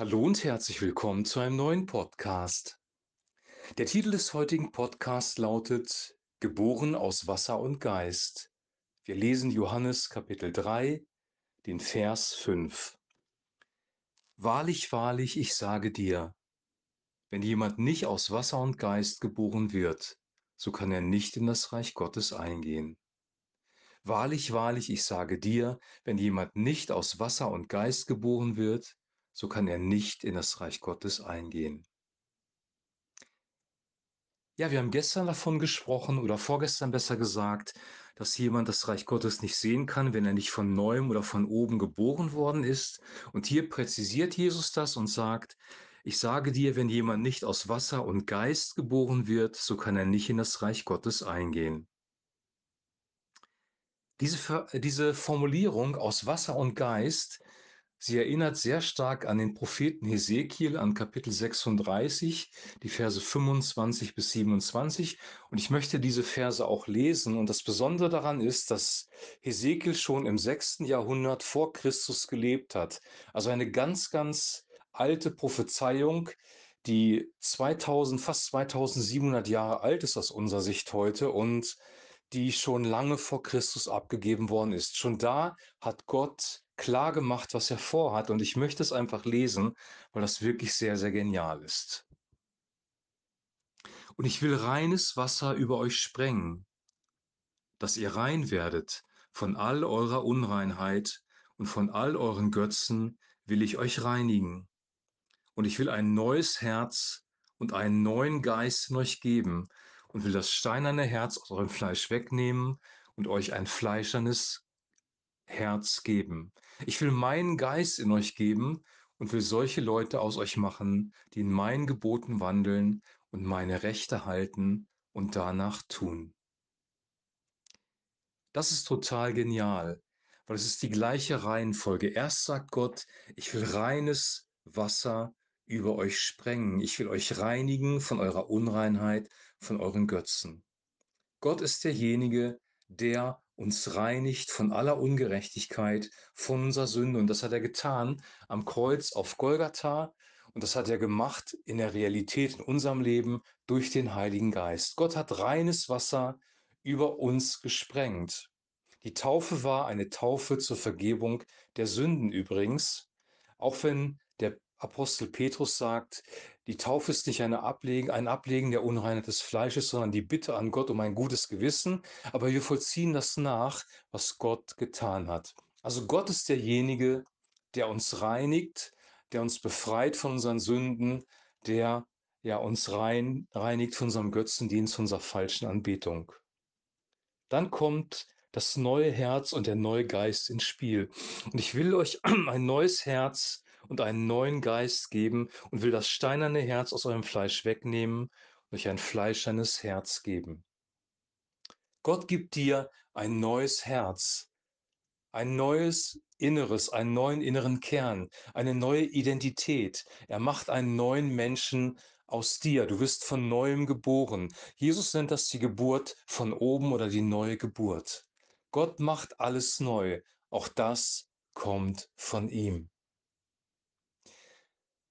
Hallo und herzlich willkommen zu einem neuen Podcast. Der Titel des heutigen Podcasts lautet Geboren aus Wasser und Geist. Wir lesen Johannes Kapitel 3, den Vers 5. Wahrlich, wahrlich, ich sage dir, wenn jemand nicht aus Wasser und Geist geboren wird, so kann er nicht in das Reich Gottes eingehen. Wahrlich, wahrlich, ich sage dir, wenn jemand nicht aus Wasser und Geist geboren wird, so kann er nicht in das Reich Gottes eingehen. Ja, wir haben gestern davon gesprochen oder vorgestern besser gesagt, dass jemand das Reich Gottes nicht sehen kann, wenn er nicht von neuem oder von oben geboren worden ist. Und hier präzisiert Jesus das und sagt, ich sage dir, wenn jemand nicht aus Wasser und Geist geboren wird, so kann er nicht in das Reich Gottes eingehen. Diese, diese Formulierung aus Wasser und Geist Sie erinnert sehr stark an den Propheten Hesekiel, an Kapitel 36, die Verse 25 bis 27. Und ich möchte diese Verse auch lesen. Und das Besondere daran ist, dass Hesekiel schon im 6. Jahrhundert vor Christus gelebt hat. Also eine ganz, ganz alte Prophezeiung, die 2000, fast 2700 Jahre alt ist aus unserer Sicht heute und die schon lange vor Christus abgegeben worden ist. Schon da hat Gott klar gemacht, was er vorhat. Und ich möchte es einfach lesen, weil das wirklich sehr, sehr genial ist. Und ich will reines Wasser über euch sprengen, dass ihr rein werdet von all eurer Unreinheit und von all euren Götzen will ich euch reinigen. Und ich will ein neues Herz und einen neuen Geist in euch geben und will das steinerne Herz aus eurem Fleisch wegnehmen und euch ein fleischernes Herz geben. Ich will meinen Geist in euch geben und will solche Leute aus euch machen, die in meinen Geboten wandeln und meine Rechte halten und danach tun. Das ist total genial, weil es ist die gleiche Reihenfolge. Erst sagt Gott, ich will reines Wasser über euch sprengen. Ich will euch reinigen von eurer Unreinheit, von euren Götzen. Gott ist derjenige, der uns reinigt von aller Ungerechtigkeit, von unserer Sünde. Und das hat er getan am Kreuz auf Golgatha. Und das hat er gemacht in der Realität in unserem Leben durch den Heiligen Geist. Gott hat reines Wasser über uns gesprengt. Die Taufe war eine Taufe zur Vergebung der Sünden übrigens. Auch wenn der Apostel Petrus sagt, die Taufe ist nicht eine Ablegen, ein Ablegen der Unreinheit des Fleisches, sondern die Bitte an Gott um ein gutes Gewissen. Aber wir vollziehen das nach, was Gott getan hat. Also Gott ist derjenige, der uns reinigt, der uns befreit von unseren Sünden, der ja uns rein, reinigt von unserem Götzendienst, von unserer falschen Anbetung. Dann kommt das neue Herz und der neue Geist ins Spiel. Und ich will euch ein neues Herz und einen neuen Geist geben und will das steinerne Herz aus eurem Fleisch wegnehmen und euch ein fleischernes Herz geben. Gott gibt dir ein neues Herz, ein neues Inneres, einen neuen inneren Kern, eine neue Identität. Er macht einen neuen Menschen aus dir. Du wirst von neuem geboren. Jesus nennt das die Geburt von oben oder die neue Geburt. Gott macht alles neu. Auch das kommt von ihm.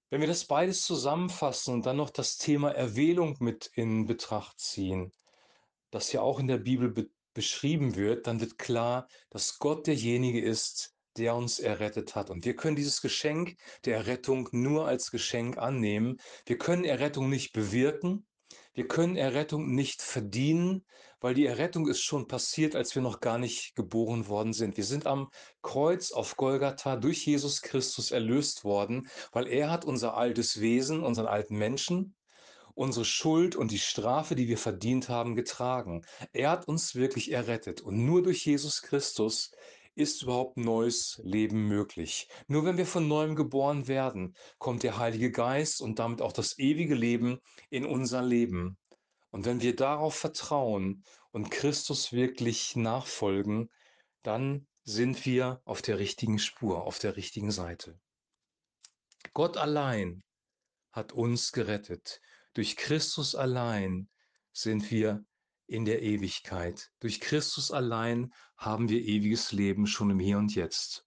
Wenn wir das beides zusammenfassen und dann noch das Thema Erwählung mit in Betracht ziehen, das ja auch in der Bibel be beschrieben wird, dann wird klar, dass Gott derjenige ist, der uns errettet hat. Und wir können dieses Geschenk der Errettung nur als Geschenk annehmen. Wir können Errettung nicht bewirken. Wir können Errettung nicht verdienen, weil die Errettung ist schon passiert, als wir noch gar nicht geboren worden sind. Wir sind am Kreuz auf Golgatha durch Jesus Christus erlöst worden, weil er hat unser altes Wesen, unseren alten Menschen, unsere Schuld und die Strafe, die wir verdient haben, getragen. Er hat uns wirklich errettet und nur durch Jesus Christus ist überhaupt neues Leben möglich. Nur wenn wir von neuem geboren werden, kommt der Heilige Geist und damit auch das ewige Leben in unser Leben. Und wenn wir darauf vertrauen und Christus wirklich nachfolgen, dann sind wir auf der richtigen Spur, auf der richtigen Seite. Gott allein hat uns gerettet. Durch Christus allein sind wir in der Ewigkeit. Durch Christus allein haben wir ewiges Leben schon im Hier und Jetzt.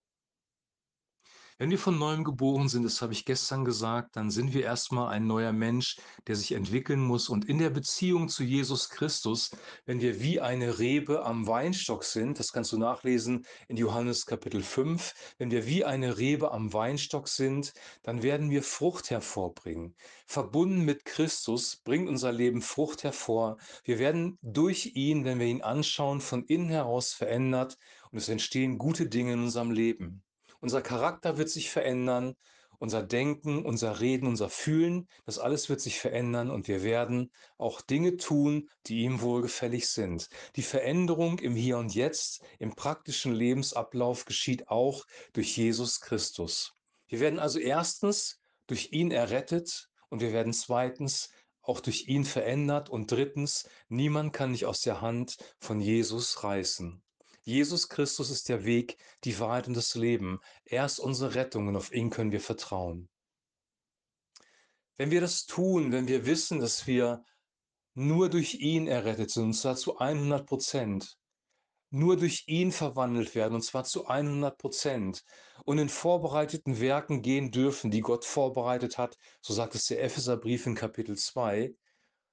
Wenn wir von Neuem geboren sind, das habe ich gestern gesagt, dann sind wir erst mal ein neuer Mensch, der sich entwickeln muss. Und in der Beziehung zu Jesus Christus, wenn wir wie eine Rebe am Weinstock sind, das kannst du nachlesen in Johannes Kapitel 5, wenn wir wie eine Rebe am Weinstock sind, dann werden wir Frucht hervorbringen. Verbunden mit Christus bringt unser Leben Frucht hervor. Wir werden durch ihn, wenn wir ihn anschauen, von innen heraus verändert und es entstehen gute Dinge in unserem Leben. Unser Charakter wird sich verändern, unser Denken, unser Reden, unser Fühlen, das alles wird sich verändern und wir werden auch Dinge tun, die ihm wohlgefällig sind. Die Veränderung im Hier und Jetzt, im praktischen Lebensablauf geschieht auch durch Jesus Christus. Wir werden also erstens durch ihn errettet und wir werden zweitens auch durch ihn verändert und drittens, niemand kann dich aus der Hand von Jesus reißen. Jesus Christus ist der Weg, die Wahrheit und das Leben. Er ist unsere Rettung und auf ihn können wir vertrauen. Wenn wir das tun, wenn wir wissen, dass wir nur durch ihn errettet sind, und zwar zu 100 Prozent, nur durch ihn verwandelt werden, und zwar zu 100 Prozent, und in vorbereiteten Werken gehen dürfen, die Gott vorbereitet hat, so sagt es der Epheserbrief in Kapitel 2,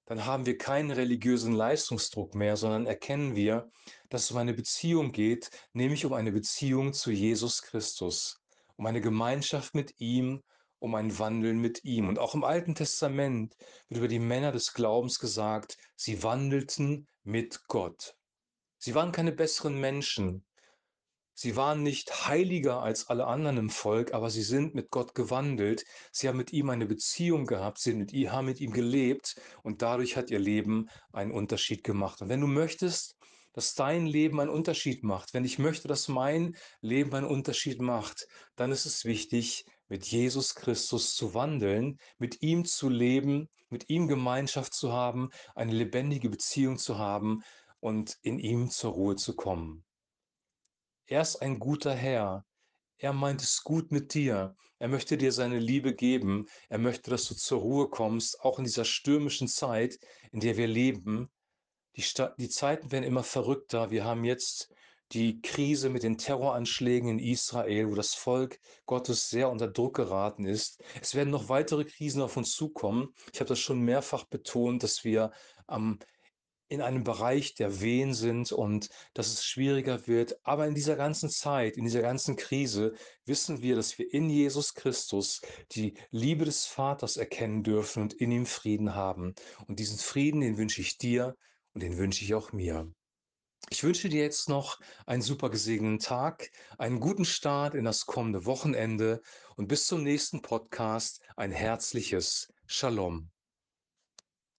dann haben wir keinen religiösen Leistungsdruck mehr, sondern erkennen wir, dass es um eine Beziehung geht, nämlich um eine Beziehung zu Jesus Christus, um eine Gemeinschaft mit ihm, um ein Wandeln mit ihm. Und auch im Alten Testament wird über die Männer des Glaubens gesagt, sie wandelten mit Gott. Sie waren keine besseren Menschen, Sie waren nicht heiliger als alle anderen im Volk, aber sie sind mit Gott gewandelt. Sie haben mit ihm eine Beziehung gehabt, sie haben mit ihm gelebt und dadurch hat ihr Leben einen Unterschied gemacht. Und wenn du möchtest, dass dein Leben einen Unterschied macht, wenn ich möchte, dass mein Leben einen Unterschied macht, dann ist es wichtig, mit Jesus Christus zu wandeln, mit ihm zu leben, mit ihm Gemeinschaft zu haben, eine lebendige Beziehung zu haben und in ihm zur Ruhe zu kommen. Er ist ein guter Herr. Er meint es gut mit dir. Er möchte dir seine Liebe geben. Er möchte, dass du zur Ruhe kommst, auch in dieser stürmischen Zeit, in der wir leben. Die, Sta die Zeiten werden immer verrückter. Wir haben jetzt die Krise mit den Terroranschlägen in Israel, wo das Volk Gottes sehr unter Druck geraten ist. Es werden noch weitere Krisen auf uns zukommen. Ich habe das schon mehrfach betont, dass wir am in einem Bereich der Wehen sind und dass es schwieriger wird. Aber in dieser ganzen Zeit, in dieser ganzen Krise wissen wir, dass wir in Jesus Christus die Liebe des Vaters erkennen dürfen und in ihm Frieden haben. Und diesen Frieden, den wünsche ich dir und den wünsche ich auch mir. Ich wünsche dir jetzt noch einen super gesegneten Tag, einen guten Start in das kommende Wochenende und bis zum nächsten Podcast ein herzliches Shalom.